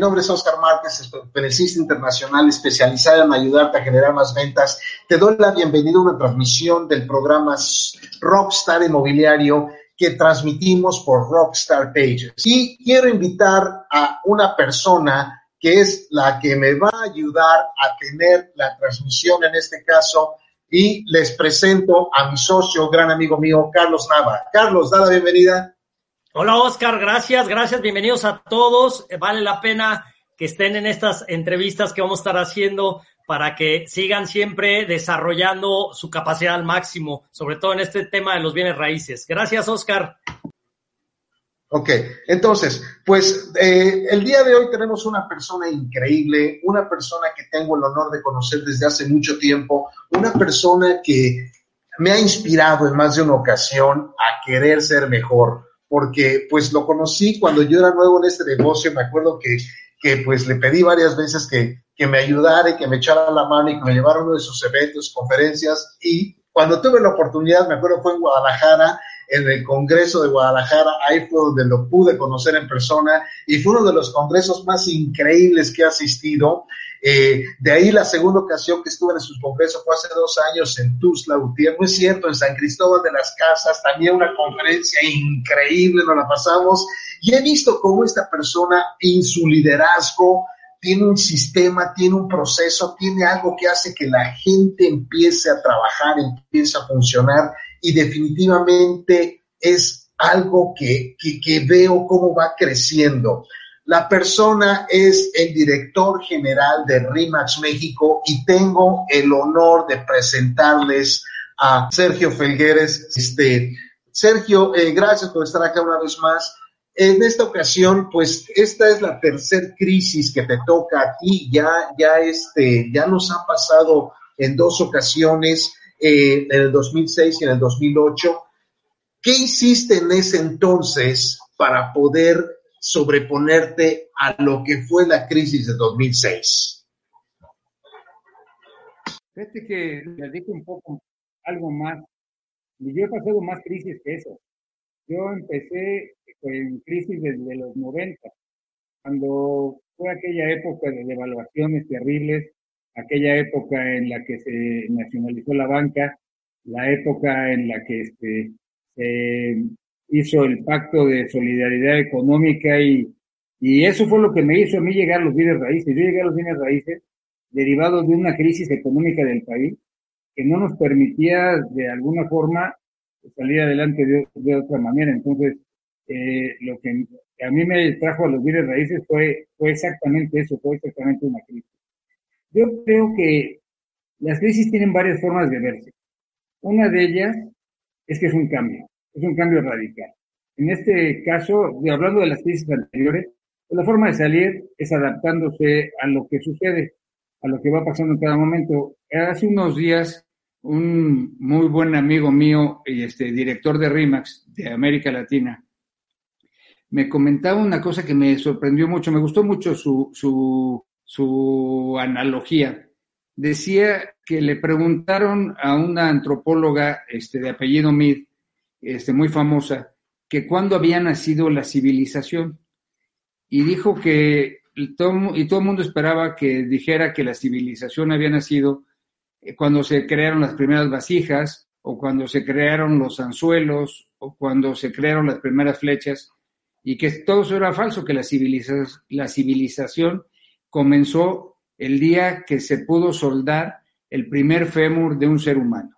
nombre es Oscar Márquez, conferencista internacional especializado en ayudarte a generar más ventas. Te doy la bienvenida a una transmisión del programa Rockstar Inmobiliario que transmitimos por Rockstar Pages. Y quiero invitar a una persona que es la que me va a ayudar a tener la transmisión en este caso y les presento a mi socio, gran amigo mío, Carlos Nava. Carlos, da la bienvenida. Hola Oscar, gracias, gracias, bienvenidos a todos. Eh, vale la pena que estén en estas entrevistas que vamos a estar haciendo para que sigan siempre desarrollando su capacidad al máximo, sobre todo en este tema de los bienes raíces. Gracias, Oscar. Ok, entonces, pues eh, el día de hoy tenemos una persona increíble, una persona que tengo el honor de conocer desde hace mucho tiempo, una persona que me ha inspirado en más de una ocasión a querer ser mejor porque pues lo conocí cuando yo era nuevo en este negocio, me acuerdo que, que pues le pedí varias veces que, que me ayudara y que me echara la mano y que me llevara a uno de sus eventos, conferencias y cuando tuve la oportunidad, me acuerdo fue en Guadalajara, en el Congreso de Guadalajara, ahí fue donde lo pude conocer en persona y fue uno de los congresos más increíbles que he asistido eh, de ahí la segunda ocasión que estuve en sus congresos fue hace dos años en Tuzla, Utiel, muy cierto, en San Cristóbal de las Casas, también una conferencia increíble, nos la pasamos, y he visto cómo esta persona en su liderazgo tiene un sistema, tiene un proceso, tiene algo que hace que la gente empiece a trabajar, empiece a funcionar, y definitivamente es algo que, que veo cómo va creciendo. La persona es el director general de RIMAX México y tengo el honor de presentarles a Sergio Felgueres. Este, Sergio, eh, gracias por estar acá una vez más. En esta ocasión, pues esta es la tercera crisis que te toca a ti. Ya, ya, este, ya nos ha pasado en dos ocasiones, eh, en el 2006 y en el 2008. ¿Qué hiciste en ese entonces para poder sobreponerte a lo que fue la crisis de 2006? Fíjate que les digo un poco algo más. Yo he pasado más crisis que eso. Yo empecé en crisis desde los 90, cuando fue aquella época de devaluaciones terribles, aquella época en la que se nacionalizó la banca, la época en la que este, se hizo el pacto de solidaridad económica y, y eso fue lo que me hizo a mí llegar a los bienes raíces. Yo llegué a los bienes raíces derivados de una crisis económica del país que no nos permitía de alguna forma salir adelante de, otra manera. Entonces, eh, lo que a mí me trajo a los bienes raíces fue, fue exactamente eso, fue exactamente una crisis. Yo creo que las crisis tienen varias formas de verse. Una de ellas es que es un cambio es un cambio radical. En este caso, hablando de las crisis anteriores, pues la forma de salir es adaptándose a lo que sucede, a lo que va pasando en cada momento. Hace unos días, un muy buen amigo mío este director de RIMAX de América Latina me comentaba una cosa que me sorprendió mucho, me gustó mucho su, su, su analogía. Decía que le preguntaron a una antropóloga este, de apellido Mead este, muy famosa, que cuando había nacido la civilización. Y dijo que y todo el mundo esperaba que dijera que la civilización había nacido eh, cuando se crearon las primeras vasijas, o cuando se crearon los anzuelos, o cuando se crearon las primeras flechas, y que todo eso era falso, que la, la civilización comenzó el día que se pudo soldar el primer fémur de un ser humano.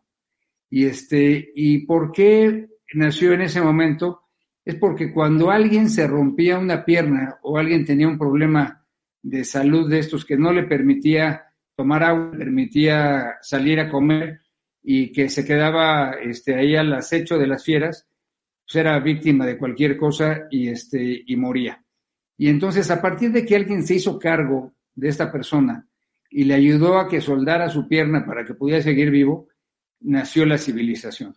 Y, este, ¿Y por qué nació en ese momento es porque cuando alguien se rompía una pierna o alguien tenía un problema de salud de estos que no le permitía tomar agua, permitía salir a comer y que se quedaba este, ahí al acecho de las fieras, pues era víctima de cualquier cosa y, este, y moría. Y entonces a partir de que alguien se hizo cargo de esta persona y le ayudó a que soldara su pierna para que pudiera seguir vivo, nació la civilización.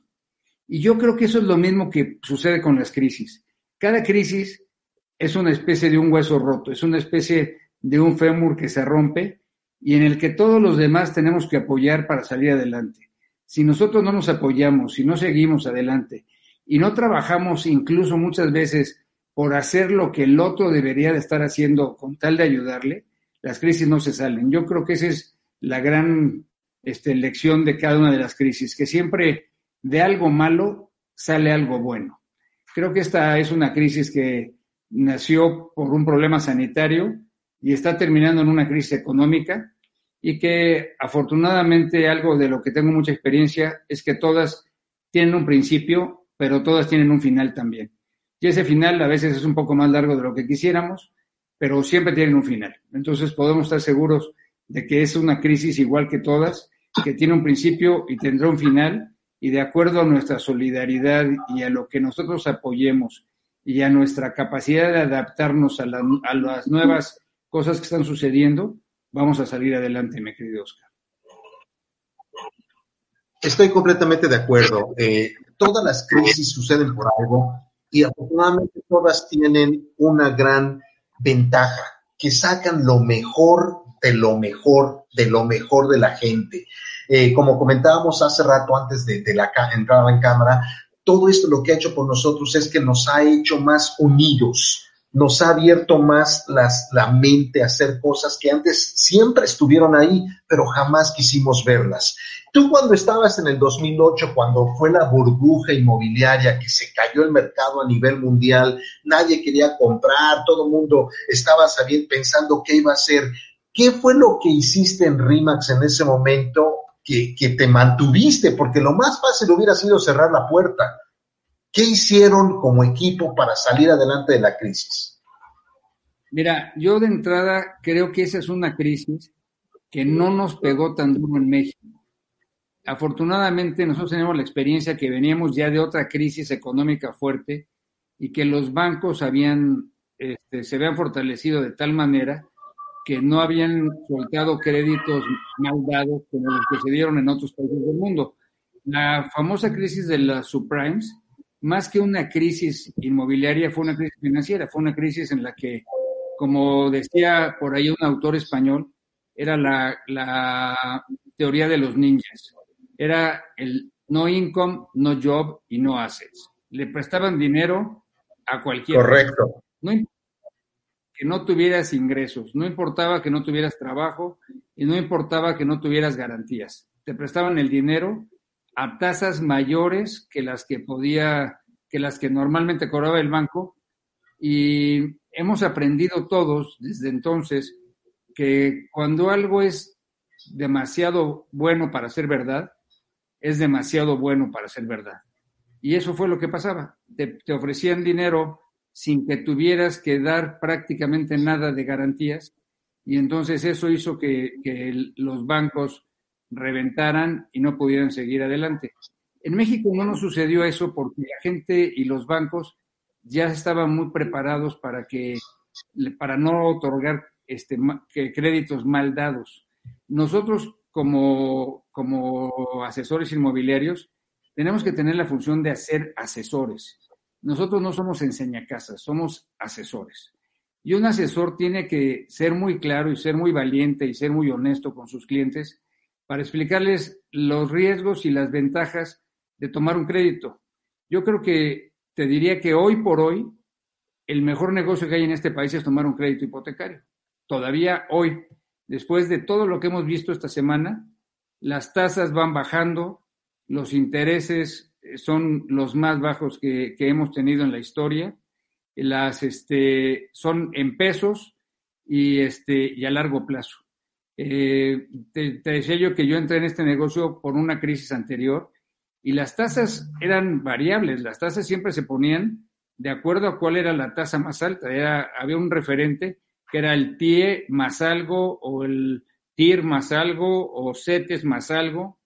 Y yo creo que eso es lo mismo que sucede con las crisis. Cada crisis es una especie de un hueso roto, es una especie de un fémur que se rompe y en el que todos los demás tenemos que apoyar para salir adelante. Si nosotros no nos apoyamos, si no seguimos adelante y no trabajamos incluso muchas veces por hacer lo que el otro debería de estar haciendo con tal de ayudarle, las crisis no se salen. Yo creo que esa es la gran este, lección de cada una de las crisis, que siempre de algo malo sale algo bueno. Creo que esta es una crisis que nació por un problema sanitario y está terminando en una crisis económica y que afortunadamente algo de lo que tengo mucha experiencia es que todas tienen un principio, pero todas tienen un final también. Y ese final a veces es un poco más largo de lo que quisiéramos, pero siempre tienen un final. Entonces podemos estar seguros de que es una crisis igual que todas, que tiene un principio y tendrá un final, y de acuerdo a nuestra solidaridad y a lo que nosotros apoyemos y a nuestra capacidad de adaptarnos a, las nuevas cosas que están sucediendo, vamos a salir adelante, mi querido Oscar. Estoy completamente de acuerdo. Eh, todas las crisis suceden por algo y afortunadamente todas tienen una gran ventaja, que sacan lo mejor de lo mejor, de lo mejor de la gente. Eh, como comentábamos hace rato antes de, de la entrada en cámara, todo esto lo que ha hecho por nosotros es que nos ha hecho más unidos, nos ha abierto más las, la mente a hacer cosas que antes siempre estuvieron ahí, pero jamás quisimos verlas. Tú cuando estabas en el 2008, cuando fue la burbuja inmobiliaria que se cayó el mercado a nivel mundial, nadie quería comprar, todo el mundo estaba sabiendo, pensando qué iba a hacer. ¿Qué fue lo que hiciste en RIMAX en ese momento que, te mantuviste? Porque lo más fácil hubiera sido cerrar la puerta ¿Qué hicieron como equipo para salir adelante de la crisis? Mira, yo de entrada creo que esa es una crisis que no nos pegó tan duro en México. Afortunadamente nosotros tenemos la experiencia que veníamos ya de otra crisis económica fuerte y que los bancos habían, este, se habían fortalecido de tal manera que no habían soltado créditos mal dados como los que se dieron en otros países del mundo. La famosa crisis de las subprimes más que una crisis inmobiliaria, fue una crisis financiera, fue una crisis en la que, como decía por ahí un autor español, era la, teoría de los ninjas. Era el no income, no job y no assets. Le prestaban dinero a cualquiera. Correcto. No que no tuvieras ingresos, no importaba que no tuvieras trabajo y no importaba que no tuvieras garantías. Te prestaban el dinero a tasas mayores que las que podía, que las que normalmente cobraba el banco. Y hemos aprendido todos desde entonces que cuando algo es demasiado bueno para ser verdad, es demasiado bueno para ser verdad. Y eso fue lo que pasaba. Te, ofrecían dinero sin que tuvieras que dar prácticamente nada de garantías. Y entonces eso hizo que, los bancos reventaran y no pudieran seguir adelante. En México no nos sucedió eso porque la gente y los bancos ya estaban muy preparados para que para no otorgar este, créditos mal dados. Nosotros como, como asesores inmobiliarios tenemos que tener la función de hacer asesores. Nosotros no somos enseñacasas, somos asesores. Y un asesor tiene que ser muy claro y ser muy valiente y ser muy honesto con sus clientes para explicarles los riesgos y las ventajas de tomar un crédito. Yo creo que te diría que hoy por hoy el mejor negocio que hay en este país es tomar un crédito hipotecario. Todavía hoy, después de todo lo que hemos visto esta semana, las tasas van bajando, los intereses son los más bajos que, hemos tenido en la historia, las este, son en pesos y, este, y a largo plazo. Eh, te, decía yo que yo entré en este negocio por una crisis anterior y las tasas eran variables, las tasas siempre se ponían de acuerdo a cuál era la tasa más alta. Era, había un referente que era el TIE más algo o el TIR más algo o CETES más algo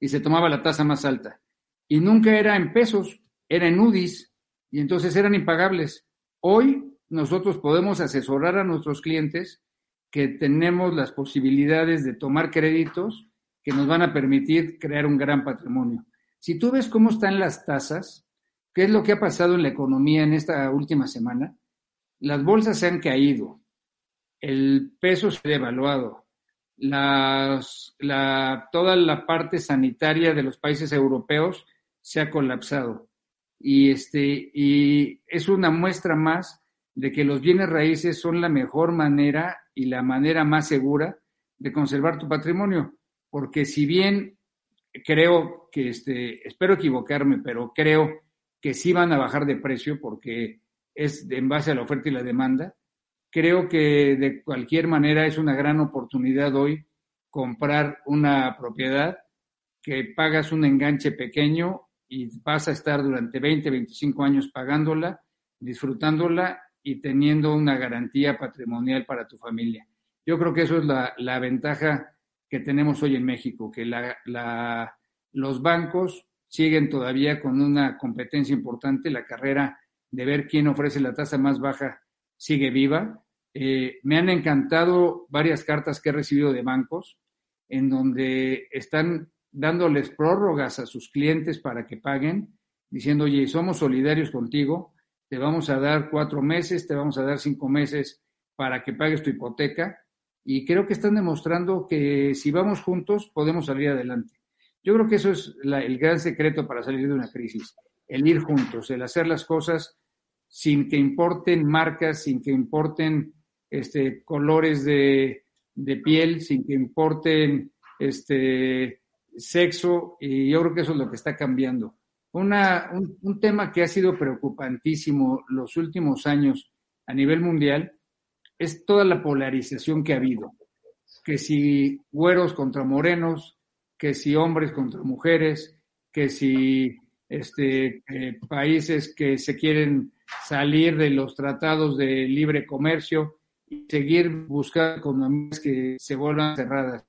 y se tomaba la tasa más alta. Y nunca era en pesos, era en UDIs y entonces eran impagables. Hoy nosotros podemos asesorar a nuestros clientes que tenemos las posibilidades de tomar créditos que nos van a permitir crear un gran patrimonio. Si tú ves cómo están las tasas, qué es lo que ha pasado en la economía en esta última semana, las bolsas se han caído, el peso se ha devaluado, la, toda la parte sanitaria de los países europeos se ha colapsado. y, este, y es una muestra más de que los bienes raíces son la mejor manera y la manera más segura de conservar tu patrimonio, porque si bien creo que, este, espero equivocarme, pero creo que sí van a bajar de precio porque es en base a la oferta y la demanda, creo que de cualquier manera es una gran oportunidad hoy comprar una propiedad que pagas un enganche pequeño y vas a estar durante 20, 25 años pagándola, disfrutándola y teniendo una garantía patrimonial para tu familia. Yo creo que eso es la, la ventaja que tenemos hoy en México, que la, la, los bancos siguen todavía con una competencia importante, la carrera de ver quién ofrece la tasa más baja sigue viva. Eh, me han encantado varias cartas que he recibido de bancos en donde están dándoles prórrogas a sus clientes para que paguen, diciendo, oye, somos solidarios contigo, te vamos a dar cuatro meses, te vamos a dar cinco meses para que pagues tu hipoteca. Y creo que están demostrando que si vamos juntos podemos salir adelante. Yo creo que eso es el gran secreto para salir de una crisis, el ir juntos, el hacer las cosas sin que importen marcas, sin que importen este, colores de, de piel, sin que importen este, sexo, y yo creo que eso es lo que está cambiando. Una, un, tema que ha sido preocupantísimo los últimos años a nivel mundial es toda la polarización que ha habido. Que si güeros contra morenos, que si hombres contra mujeres, que si este, eh, países que se quieren salir de los tratados de libre comercio y seguir buscando economías que se vuelvan cerradas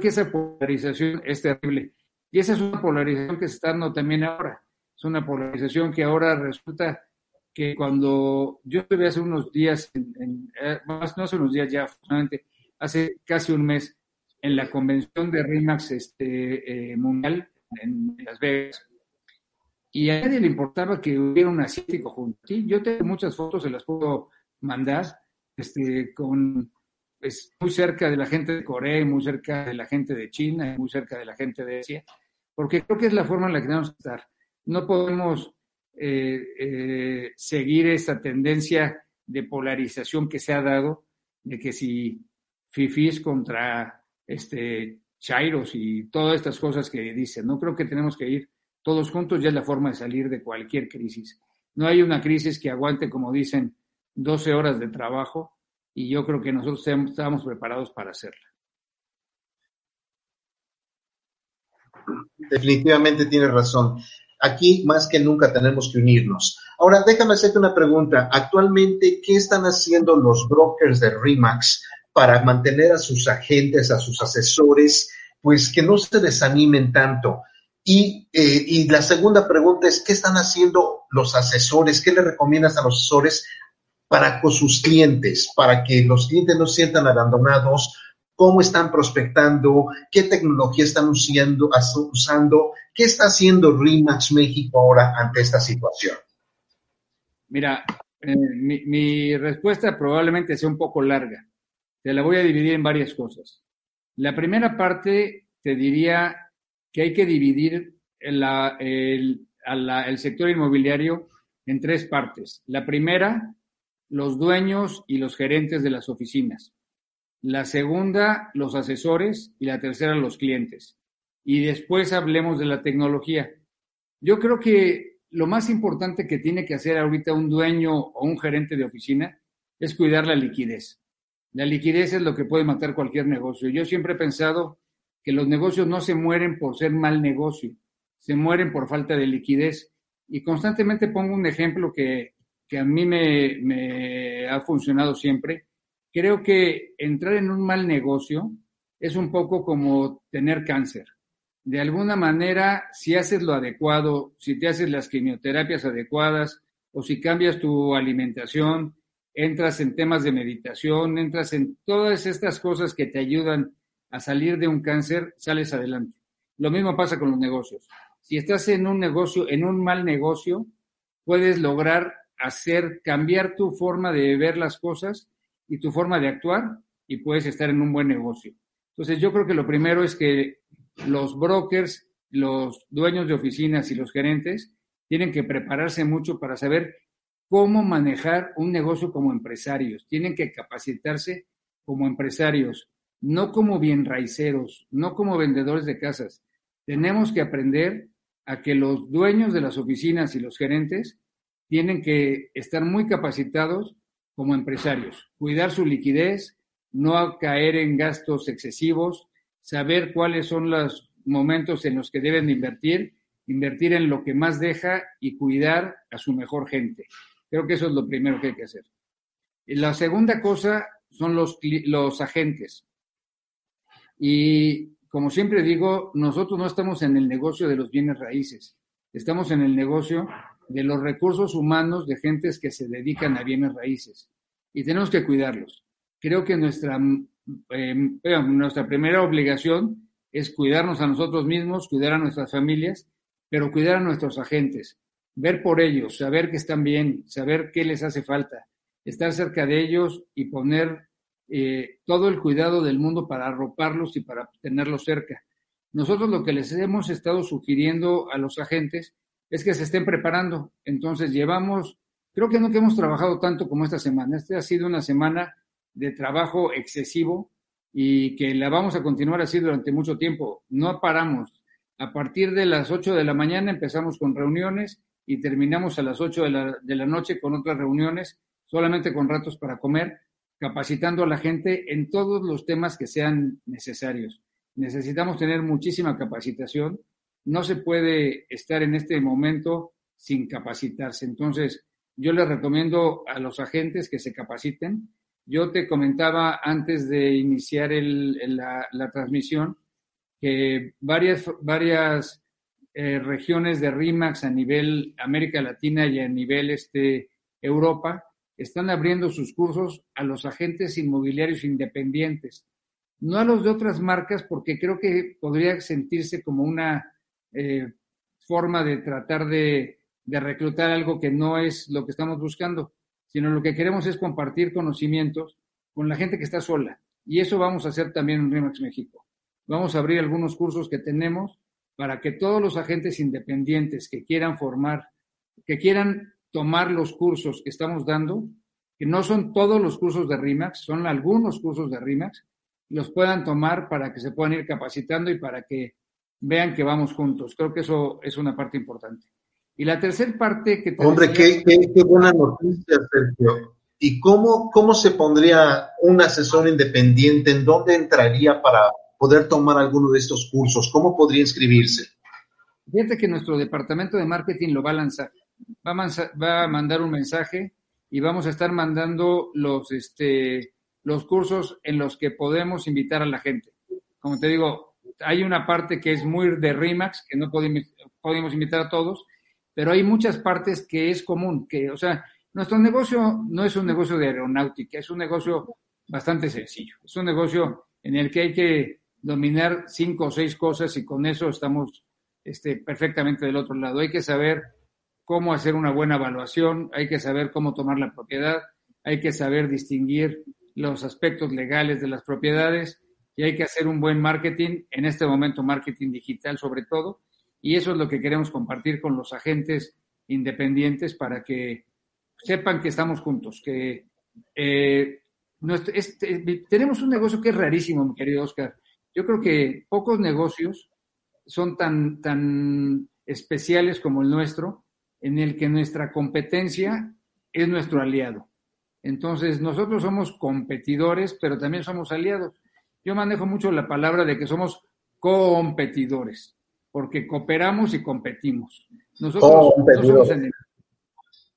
que esa polarización es terrible. Y esa es una polarización que se está dando también ahora. Es una polarización que ahora resulta que cuando yo estuve hace unos días, en, eh, más no hace unos días ya, hace casi un mes, en la convención de RIMAX este, eh, mundial en Las Vegas, y a nadie le importaba que hubiera un asiático junto ti. Yo tengo muchas fotos, se las puedo mandar, este, con es muy cerca de la gente de Corea, muy cerca de la gente de China, muy cerca de la gente de Asia, porque creo que es la forma en la que tenemos que estar. No podemos eh, eh, seguir esa tendencia de polarización que se ha dado, de que si fifís contra este chairos y todas estas cosas que dicen, no creo que tenemos que ir todos juntos, ya es la forma de salir de cualquier crisis. No hay una crisis que aguante, como dicen, 12 horas de trabajo, y yo creo que nosotros estábamos preparados para hacerla. Definitivamente tienes razón. Aquí más que nunca tenemos que unirnos. Ahora, déjame hacerte una pregunta. Actualmente, ¿qué están haciendo los brokers de RIMAX para mantener a sus agentes, a sus asesores, pues que no se desanimen tanto? Y, eh, y, la segunda pregunta es, ¿qué están haciendo los asesores? ¿Qué le recomiendas a los asesores para con sus clientes, para que los clientes no se sientan abandonados, cómo están prospectando, qué tecnología están usando, usando qué está haciendo RIMAX México ahora ante esta situación. Mira, eh, mi, mi respuesta probablemente sea un poco larga. Te la voy a dividir en varias cosas. La primera parte te diría que hay que dividir la, el, la, el sector inmobiliario en tres partes. La primera los dueños y los gerentes de las oficinas. La segunda, los asesores y la tercera, los clientes. Y después hablemos de la tecnología. Yo creo que lo más importante que tiene que hacer ahorita un dueño o un gerente de oficina es cuidar la liquidez. La liquidez es lo que puede matar cualquier negocio. Yo siempre he pensado que los negocios no se mueren por ser mal negocio, se mueren por falta de liquidez. Y constantemente pongo un ejemplo que que a mí me, ha funcionado siempre. Creo que entrar en un mal negocio es un poco como tener cáncer. De alguna manera, si haces lo adecuado, si te haces las quimioterapias adecuadas o si cambias tu alimentación, entras en temas de meditación, entras en todas estas cosas que te ayudan a salir de un cáncer, sales adelante. Lo mismo pasa con los negocios. Si estás en un negocio, en un mal negocio, puedes lograr hacer cambiar tu forma de ver las cosas y tu forma de actuar y puedes estar en un buen negocio. Entonces yo creo que lo primero es que los brokers, los dueños de oficinas y los gerentes tienen que prepararse mucho para saber cómo manejar un negocio como empresarios, tienen que capacitarse como empresarios, no como bien raiceros, no como vendedores de casas. Tenemos que aprender a que los dueños de las oficinas y los gerentes tienen que estar muy capacitados como empresarios, cuidar su liquidez, no caer en gastos excesivos, saber cuáles son los momentos en los que deben invertir, invertir en lo que más deja y cuidar a su mejor gente. Creo que eso es lo primero que hay que hacer. Y la segunda cosa son los, los agentes. Y como siempre digo, nosotros no estamos en el negocio de los bienes raíces, estamos en el negocio de los recursos humanos de gentes que se dedican a bienes raíces y tenemos que cuidarlos. Creo que nuestra, eh, nuestra primera obligación es cuidarnos a nosotros mismos, cuidar a nuestras familias, pero cuidar a nuestros agentes, ver por ellos, saber que están bien, saber qué les hace falta, estar cerca de ellos y poner eh, todo el cuidado del mundo para arroparlos y para tenerlos cerca. Nosotros lo que les hemos estado sugiriendo a los agentes es que se estén preparando. Entonces llevamos, creo que no que hemos trabajado tanto como esta semana. Esta ha sido una semana de trabajo excesivo y que la vamos a continuar así durante mucho tiempo. No paramos. A partir de las 8 de la mañana empezamos con reuniones y terminamos a las 8 de la, de la noche con otras reuniones, solamente con ratos para comer, capacitando a la gente en todos los temas que sean necesarios. Necesitamos tener muchísima capacitación no se puede estar en este momento sin capacitarse. Entonces, yo les recomiendo a los agentes que se capaciten. Yo te comentaba antes de iniciar la, transmisión que varias, varias eh, regiones de RIMAX a nivel América Latina y a nivel este, Europa están abriendo sus cursos a los agentes inmobiliarios independientes, no a los de otras marcas, porque creo que podría sentirse como una eh, forma de tratar de, reclutar algo que no es lo que estamos buscando, sino lo que queremos es compartir conocimientos con la gente que está sola. Y eso vamos a hacer también en RIMAX México. Vamos a abrir algunos cursos que tenemos para que todos los agentes independientes que quieran formar, que quieran tomar los cursos que estamos dando, que no son todos los cursos de RIMAX, son algunos cursos de RIMAX, los puedan tomar para que se puedan ir capacitando y para que vean que vamos juntos. Creo que eso es una parte importante. Y la tercera parte que... Hombre, qué, qué, buena noticia, Sergio. ¿Y cómo, cómo se pondría un asesor independiente? ¿En dónde entraría para poder tomar alguno de estos cursos? ¿Cómo podría inscribirse? Fíjate que nuestro departamento de marketing lo va a lanzar. Va a, va a mandar un mensaje y vamos a estar mandando los, este, los cursos en los que podemos invitar a la gente. Como te digo, hay una parte que es muy de RIMAX, que no podemos, invitar a todos, pero hay muchas partes que es común, que, o sea, nuestro negocio no es un negocio de aeronáutica, es un negocio bastante sencillo. Es un negocio en el que hay que dominar cinco o seis cosas y con eso estamos este, perfectamente del otro lado. Hay que saber cómo hacer una buena evaluación, hay que saber cómo tomar la propiedad, hay que saber distinguir los aspectos legales de las propiedades, y hay que hacer un buen marketing, en este momento marketing digital sobre todo, y eso es lo que queremos compartir con los agentes independientes para que sepan que estamos juntos, que eh, este, tenemos un negocio que es rarísimo, mi querido Oscar. Yo creo que pocos negocios son tan, tan especiales como el nuestro, en el que nuestra competencia es nuestro aliado. Entonces, nosotros somos competidores, pero también somos aliados. Yo manejo mucho la palabra de que somos competidores, porque cooperamos y competimos. Nosotros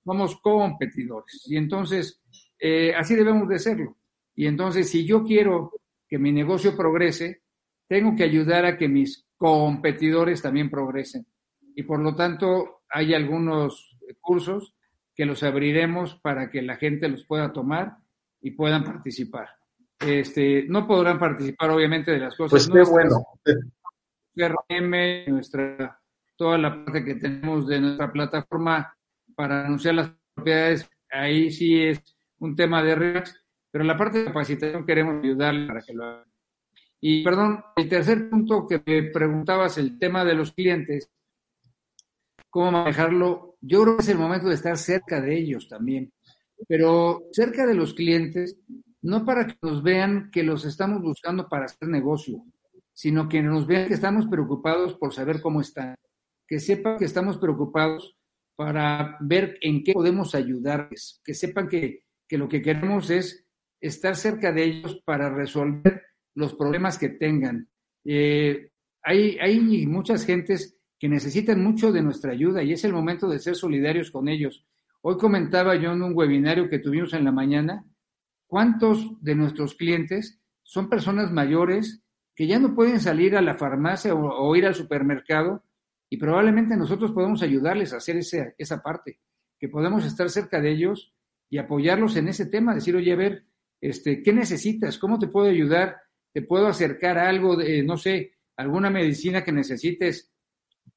somos, competidores. Y entonces, eh, así debemos de serlo. Y entonces, si yo quiero que mi negocio progrese, tengo que ayudar a que mis competidores también progresen. Y por lo tanto, hay algunos cursos que los abriremos para que la gente los pueda tomar y puedan participar. Este, no podrán participar, obviamente, de las cosas. Pues qué bueno. CRM, nuestra, toda la parte que tenemos de nuestra plataforma para anunciar las propiedades, ahí sí es un tema de React, pero la parte de capacitación queremos ayudarle para que lo hagan. Y perdón, el tercer punto que me preguntabas, el tema de los clientes, cómo manejarlo yo creo que es el momento de estar cerca de ellos también, pero cerca de los clientes, no para que nos vean que los estamos buscando para hacer negocio, sino que nos vean que estamos preocupados por saber cómo están, que sepan que estamos preocupados para ver en qué podemos ayudarles, que sepan que, que lo que queremos es estar cerca de ellos para resolver los problemas que tengan. Eh, hay, hay muchas gentes que necesitan mucho de nuestra ayuda y es el momento de ser solidarios con ellos. Hoy comentaba yo en un webinario que tuvimos en la mañana, ¿cuántos de nuestros clientes son personas mayores que ya no pueden salir a la farmacia o, ir al supermercado y probablemente nosotros podemos ayudarles a hacer ese, esa parte, que podemos estar cerca de ellos y apoyarlos en ese tema, decir, oye, a ver, este, ¿qué necesitas? ¿Cómo te puedo ayudar? ¿Te puedo acercar a algo de, no sé, alguna medicina que necesites?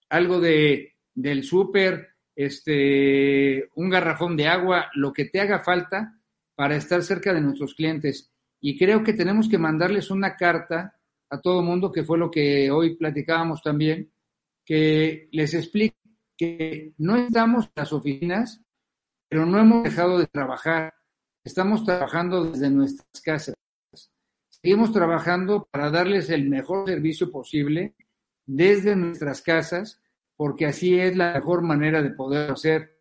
Algo de, del súper, este, un garrafón de agua, lo que te haga falta para estar cerca de nuestros clientes. Y creo que tenemos que mandarles una carta a todo mundo, que fue lo que hoy platicábamos también, que les explique que no estamos en las oficinas, pero no hemos dejado de trabajar Estamos trabajando desde nuestras casas. Seguimos trabajando para darles el mejor servicio posible desde nuestras casas, porque así es la mejor manera de poder hacer.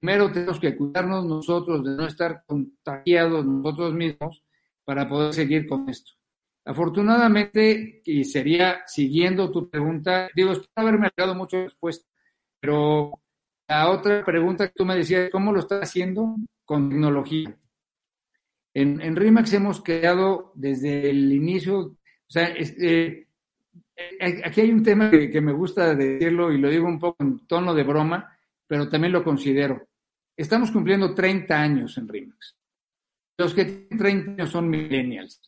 Primero tenemos que cuidarnos nosotros de no estar contagiados nosotros mismos para poder seguir con esto. Afortunadamente, y sería siguiendo tu pregunta, digo, espero haberme dado mucho respuesta, pero la otra pregunta que tú me decías, ¿cómo lo estás haciendo? Con tecnología. En, en RIMAX hemos creado desde el inicio, o sea, este, aquí hay un tema que, me gusta decirlo y lo digo un poco en tono de broma, pero también lo considero. Estamos cumpliendo 30 años en RIMAX. Los que tienen 30 años son millennials.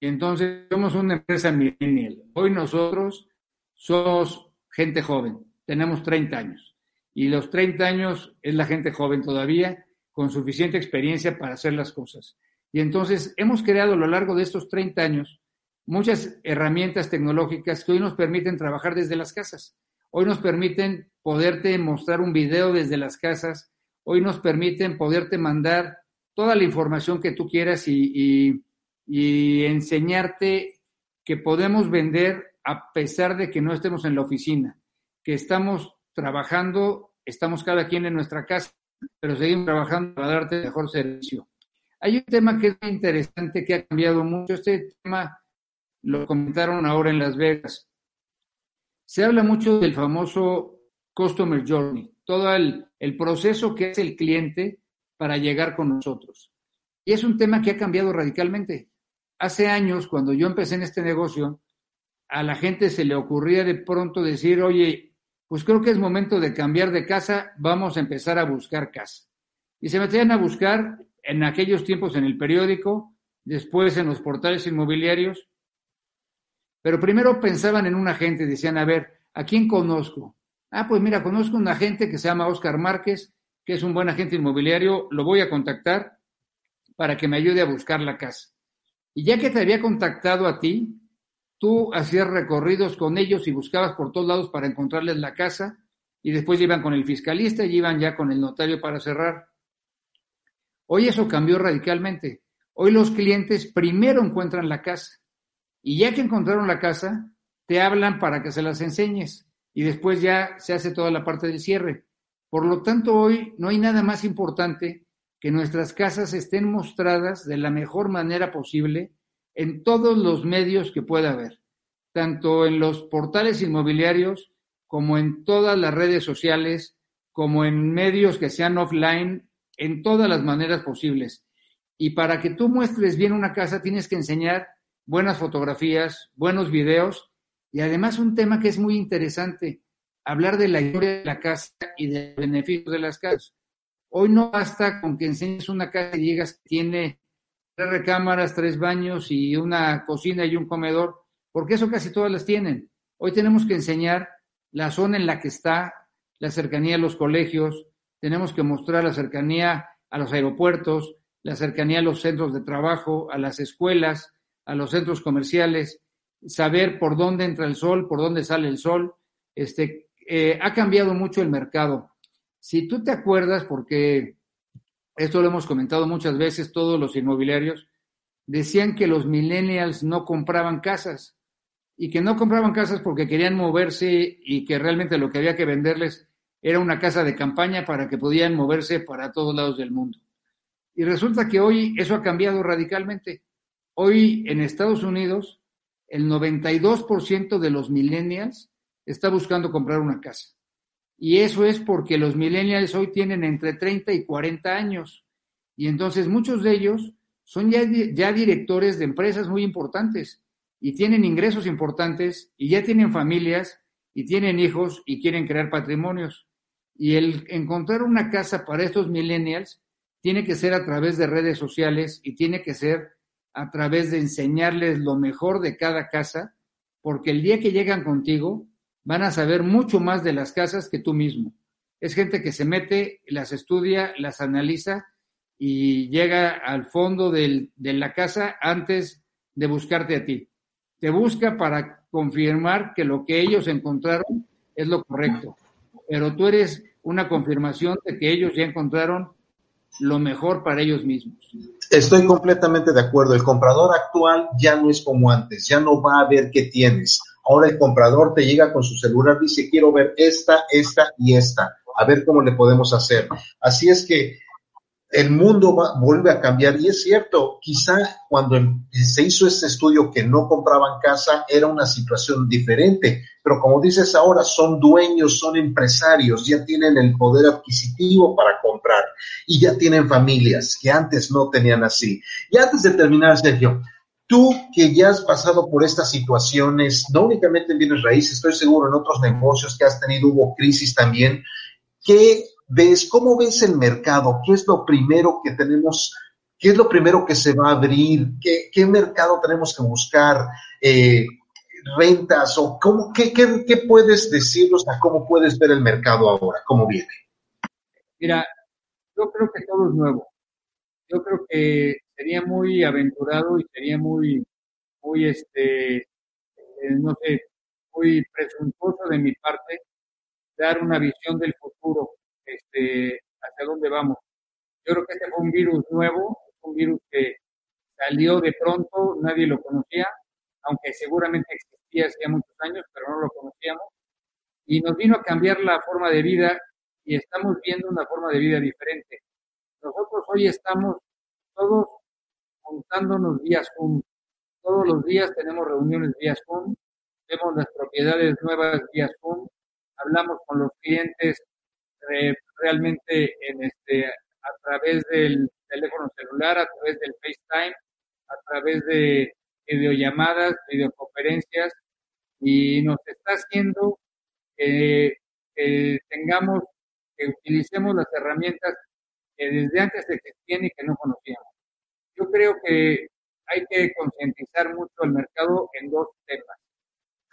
Y entonces somos una empresa millennial. Hoy nosotros somos gente joven, tenemos 30 años. Y los 30 años es la gente joven todavía, con suficiente experiencia para hacer las cosas. Y entonces hemos creado a lo largo de estos 30 años muchas herramientas tecnológicas que hoy nos permiten trabajar desde las casas. Hoy nos permiten poderte mostrar un video desde las casas. Hoy nos permiten poderte mandar toda la información que tú quieras y, y enseñarte que podemos vender a pesar de que no estemos en la oficina, que estamos trabajando, estamos cada quien en nuestra casa, pero seguimos trabajando para darte mejor servicio. Hay un tema que es muy interesante, que ha cambiado mucho. Este tema lo comentaron ahora en Las Vegas. Se habla mucho del famoso Customer Journey, todo el, proceso que hace el cliente para llegar con nosotros. Y es un tema que ha cambiado radicalmente. Hace años, cuando yo empecé en este negocio, a la gente se le ocurría de pronto decir, oye, pues creo que es momento de cambiar de casa, vamos a empezar a buscar casa. Y se metían a buscar en aquellos tiempos en el periódico, después en los portales inmobiliarios, pero primero pensaban en un agente, decían, a ver, ¿a quién conozco? Ah, pues mira, conozco un agente que se llama Oscar Márquez, que es un buen agente inmobiliario, lo voy a contactar para que me ayude a buscar la casa. Y ya que te había contactado a ti, tú hacías recorridos con ellos y buscabas por todos lados para encontrarles la casa, y después iban con el fiscalista y iban ya con el notario para cerrar. Hoy eso cambió radicalmente. Hoy los clientes primero encuentran la casa y ya que encontraron la casa, te hablan para que se las enseñes y después ya se hace toda la parte del cierre. Por lo tanto, hoy no hay nada más importante que nuestras casas estén mostradas de la mejor manera posible en todos los medios que pueda haber, tanto en los portales inmobiliarios como en todas las redes sociales, como en medios que sean offline en todas las maneras posibles. Y para que tú muestres bien una casa, tienes que enseñar buenas fotografías, buenos videos y además un tema que es muy interesante, hablar de la historia de la casa y de beneficios de las casas. Hoy no basta con que enseñes una casa y digas que tiene tres recámaras, tres baños y una cocina y un comedor, porque eso casi todas las tienen. Hoy tenemos que enseñar la zona en la que está, la cercanía a los colegios, tenemos que mostrar la cercanía a los aeropuertos, la cercanía a los centros de trabajo, a las escuelas, a los centros comerciales, saber por dónde entra el sol, por dónde sale el sol. Este, eh, ha cambiado mucho el mercado. Si tú te acuerdas, porque esto lo hemos comentado muchas veces, todos los inmobiliarios decían que los millennials no compraban casas y que no compraban casas porque querían moverse y que realmente lo que había que venderles era una casa de campaña para que podían moverse para todos lados del mundo. Y resulta que hoy eso ha cambiado radicalmente. Hoy en Estados Unidos el 92% de los millennials está buscando comprar una casa. Y eso es porque los millennials hoy tienen entre 30 y 40 años. Y entonces muchos de ellos son ya, ya directores de empresas muy importantes y tienen ingresos importantes y ya tienen familias y tienen hijos y quieren crear patrimonios. Y el encontrar una casa para estos millennials tiene que ser a través de redes sociales y tiene que ser a través de enseñarles lo mejor de cada casa, porque el día que llegan contigo van a saber mucho más de las casas que tú mismo. Es gente que se mete, las estudia, las analiza y llega al fondo del, de la casa antes de buscarte a ti. Te busca para confirmar que lo que ellos encontraron es lo correcto, pero tú eres una confirmación de que ellos ya encontraron lo mejor para ellos mismos. Estoy completamente de acuerdo. El comprador actual ya no es como antes, ya no va a ver qué tienes. Ahora el comprador te llega con su celular, dice, quiero ver esta, esta y esta, a ver cómo le podemos hacer. Así es que el mundo vuelve a cambiar. Y es cierto, quizá cuando em, se hizo este estudio que no compraban casa era una situación diferente, pero como dices ahora, son dueños, son empresarios, ya tienen el poder adquisitivo para comprar. Y ya tienen familias que antes no tenían así. Y antes de terminar, Sergio, tú que ya has pasado por estas situaciones, no únicamente en bienes raíces, estoy seguro en otros negocios que has tenido, hubo crisis también, ¿qué ves, cómo ves el mercado? ¿Qué es lo primero que tenemos? ¿Qué es lo primero que se va a abrir? ¿Qué, mercado tenemos que buscar? Eh, rentas o cómo, qué, qué, puedes decirnos a cómo puedes ver el mercado ahora, cómo viene? Mira, yo creo que todo es nuevo. Yo creo que sería muy aventurado y sería muy, muy, este, eh, no sé, muy presuntuoso de mi parte dar una visión del futuro este, hacia dónde vamos. Yo creo que este fue un virus nuevo, un virus que salió de pronto, nadie lo conocía, aunque seguramente existía hacía muchos años, pero no lo conocíamos, y nos vino a cambiar la forma de vida y estamos viendo una forma de vida diferente. Nosotros hoy estamos todos juntándonos vía Zoom. Todos los días tenemos reuniones vía Zoom, vemos las propiedades nuevas vía Zoom, hablamos con los clientes realmente en este, a través del teléfono celular, a través del FaceTime, a través de videollamadas, videoconferencias, y nos está haciendo que, tengamos, que utilicemos las herramientas que desde antes existían y que no conocíamos. Yo creo que hay que concientizar mucho el mercado en dos temas,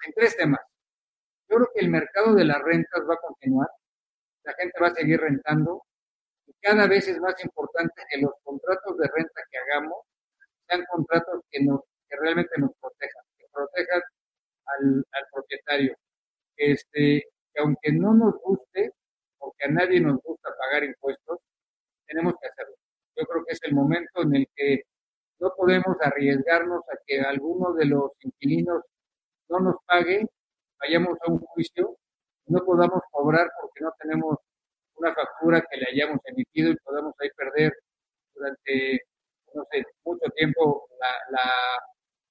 en tres temas. Yo creo que el mercado de las rentas va a continuar, la gente va a seguir rentando y cada vez es más importante que los contratos de renta que hagamos sean contratos que, nos, que realmente nos protejan, que protejan al, propietario. Este, que aunque no nos guste, porque a nadie nos gusta pagar impuestos, tenemos que hacerlo. Yo creo que es el momento en el que no podemos arriesgarnos a que alguno de los inquilinos no nos pague, vayamos a un juicio no podamos cobrar porque no tenemos una factura que le hayamos emitido y podamos ahí perder durante, no sé, mucho tiempo la,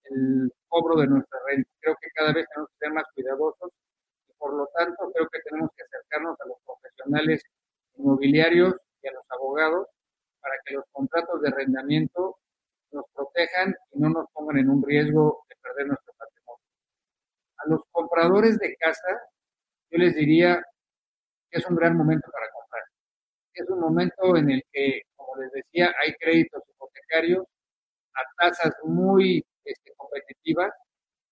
el cobro de nuestra renta. Creo que cada vez tenemos que ser más cuidadosos y por lo tanto creo que tenemos que acercarnos a los profesionales inmobiliarios y a los abogados para que los contratos de arrendamiento nos protejan y no nos pongan en un riesgo de perder nuestro patrimonio. A los compradores de casa yo les diría que es un gran momento para comprar. Es un momento en el que, como les decía, hay créditos hipotecarios a tasas muy este, competitivas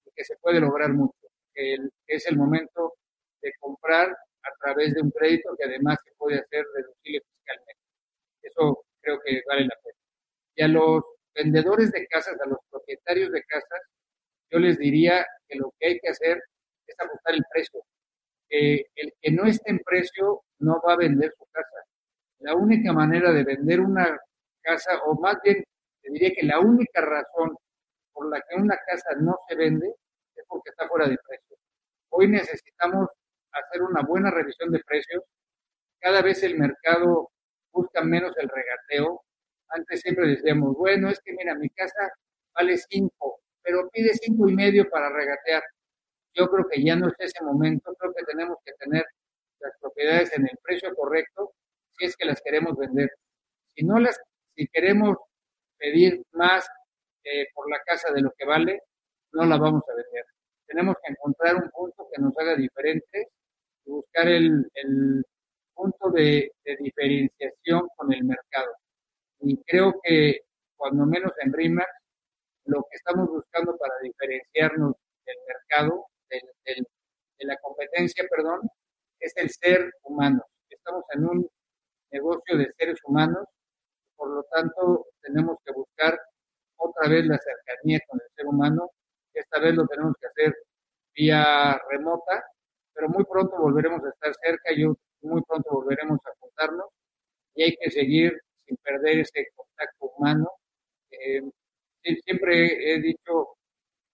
y que se puede lograr mucho. es el momento de comprar a través de un crédito que además se puede hacer reducible fiscalmente. Eso creo que vale la pena. Y a los vendedores de casas, a los propietarios de casas, yo les diría que lo que hay que hacer es ajustar el precio el que no esté en precio no va a vender su casa. La única manera de vender una casa, o más bien, te diría que la única razón por la que una casa no se vende es porque está fuera de precio. Hoy necesitamos hacer una buena revisión de precios. Cada vez el mercado busca menos el regateo. Antes siempre decíamos, bueno, es que mira, mi casa vale cinco, pero pide cinco y medio para regatear. Yo creo que ya no es ese momento, creo que tenemos que tener las propiedades en el precio correcto si es que las queremos vender. Si no las, si queremos pedir más eh, por la casa de lo que vale, no la vamos a vender. Tenemos que encontrar un punto que nos haga diferente y buscar el, el punto de, de, diferenciación con el mercado. Y creo que cuando menos en RIMAX, lo que estamos buscando para diferenciarnos del mercado, del, de la competencia, perdón, es el ser humano. Estamos en un negocio de seres humanos, por lo tanto tenemos que buscar otra vez la cercanía con el ser humano. Esta vez lo tenemos que hacer vía remota, pero muy pronto volveremos a estar cerca y muy pronto volveremos a juntarnos y hay que seguir sin perder ese contacto humano. Eh, siempre he dicho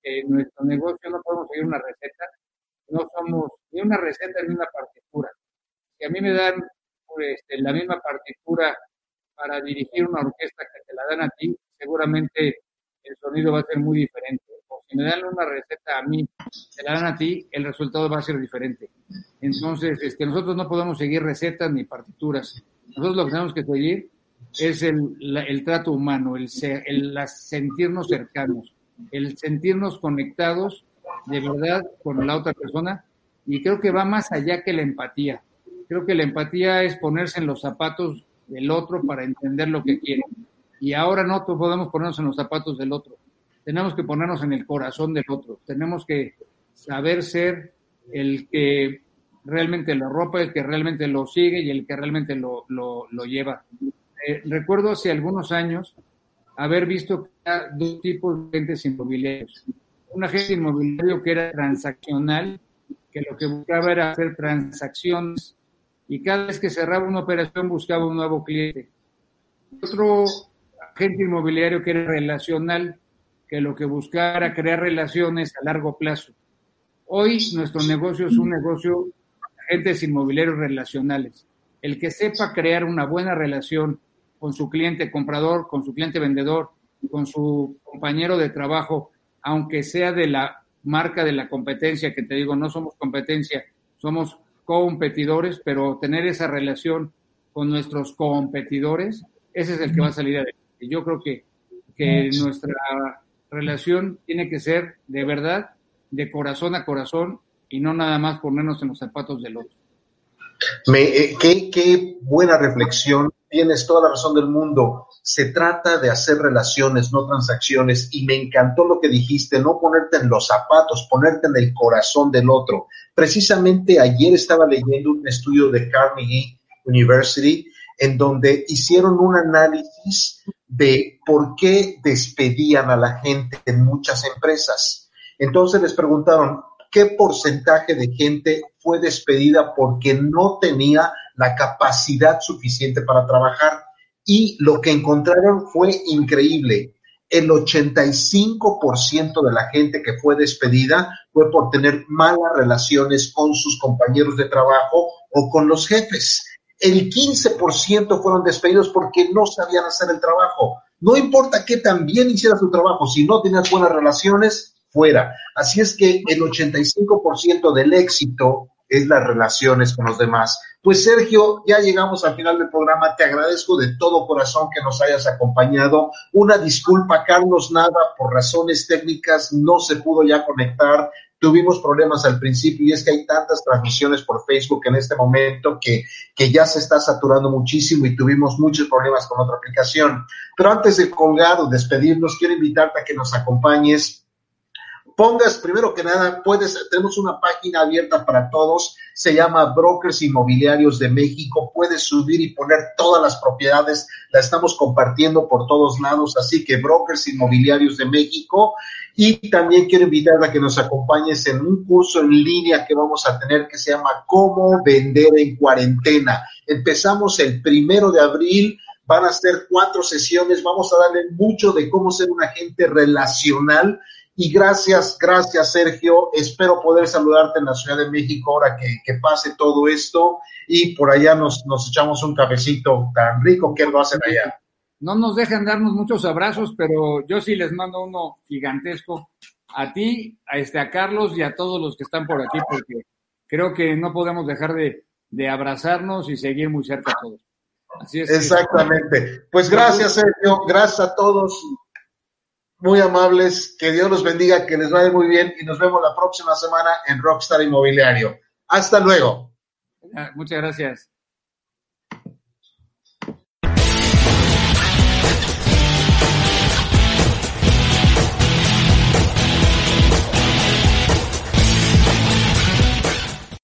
en nuestro negocio no podemos seguir una receta, no somos ni una receta ni una partitura. Si a mí me dan pues, la misma partitura para dirigir una orquesta que te la dan a ti, seguramente el sonido va a ser muy diferente. O si me dan una receta a mí, te la dan a ti, el resultado va a ser diferente. Entonces, este, nosotros no podemos seguir recetas ni partituras. Nosotros lo que tenemos que seguir es el, el trato humano, el, el sentirnos cercanos, el sentirnos conectados de verdad con la otra persona. Y creo que va más allá que la empatía. Creo que la empatía es ponerse en los zapatos del otro para entender lo que quiere. Y ahora no podemos ponernos en los zapatos del otro. Tenemos que ponernos en el corazón del otro. Tenemos que saber ser el que realmente lo ropa, el que realmente lo sigue y el que realmente lo, lo, lo lleva. Eh, recuerdo hace algunos años haber visto dos tipos de agentes inmobiliarios. Un agente inmobiliario que era transaccional, que lo que buscaba era hacer transacciones y cada vez que cerraba una operación buscaba un nuevo cliente. Otro agente inmobiliario que era relacional, que lo que buscaba era crear relaciones a largo plazo. Hoy nuestro negocio es un negocio de agentes inmobiliarios relacionales. El que sepa crear una buena relación con su cliente comprador, con su cliente vendedor, con su compañero de trabajo, aunque sea de la marca de la competencia, que te digo, no somos competencia, somos competidores, pero tener esa relación con nuestros competidores, ese es el que va a salir adelante. Yo creo que, que nuestra relación tiene que ser de verdad, de corazón a corazón, y no nada más ponernos en los zapatos del otro. Me, eh, qué, qué buena reflexión, tienes toda la razón del mundo. Se trata de hacer relaciones, no transacciones, y me encantó lo que dijiste, no ponerte en los zapatos, ponerte en el corazón del otro. Precisamente ayer estaba leyendo un estudio de Carnegie University en donde hicieron un análisis de por qué despedían a la gente en muchas empresas. Entonces les preguntaron, ¿qué porcentaje de gente fue despedida porque no tenía la capacidad suficiente para trabajar? Y lo que encontraron fue increíble. El 85% de la gente que fue despedida fue por tener malas relaciones con sus compañeros de trabajo o con los jefes el 15% fueron despedidos porque no sabían hacer el trabajo. No importa qué tan bien hiciera su trabajo, si no tenías buenas relaciones, fuera. Así es que el 85% del éxito es las relaciones con los demás. Pues Sergio, ya llegamos al final del programa. Te agradezco de todo corazón que nos hayas acompañado. Una disculpa, Carlos Nada, por razones técnicas no se pudo ya conectar. Tuvimos problemas al principio y es que hay tantas transmisiones por Facebook en este momento que, que ya se está saturando muchísimo y tuvimos muchos problemas con otra aplicación. Pero antes de colgar o despedirnos, quiero invitarte a que nos acompañes pongas primero que nada, puedes, tenemos una página abierta para todos, se llama Brokers Inmobiliarios de México, puedes subir y poner todas las propiedades, la estamos compartiendo por todos lados, así que Brokers Inmobiliarios de México, y también quiero invitar a que nos acompañes en un curso en línea que vamos a tener que se llama Cómo vender en cuarentena. Empezamos el primero de abril, van a ser cuatro sesiones, vamos a darle mucho de cómo ser un agente relacional y gracias, gracias Sergio. Espero poder saludarte en la Ciudad de México ahora que, pase todo esto y por allá nos, nos echamos un cafecito tan rico que lo hacen allá. No nos dejan darnos muchos abrazos, pero yo sí les mando uno gigantesco a ti, a este a Carlos y a todos los que están por aquí, porque creo que no podemos dejar de, de abrazarnos y seguir muy cerca a todos. Así es. Exactamente. Pues gracias, Sergio. Gracias a todos muy amables, que Dios los bendiga, que les vaya muy bien y nos vemos la próxima semana en Rockstar Inmobiliario. Hasta luego. Muchas gracias.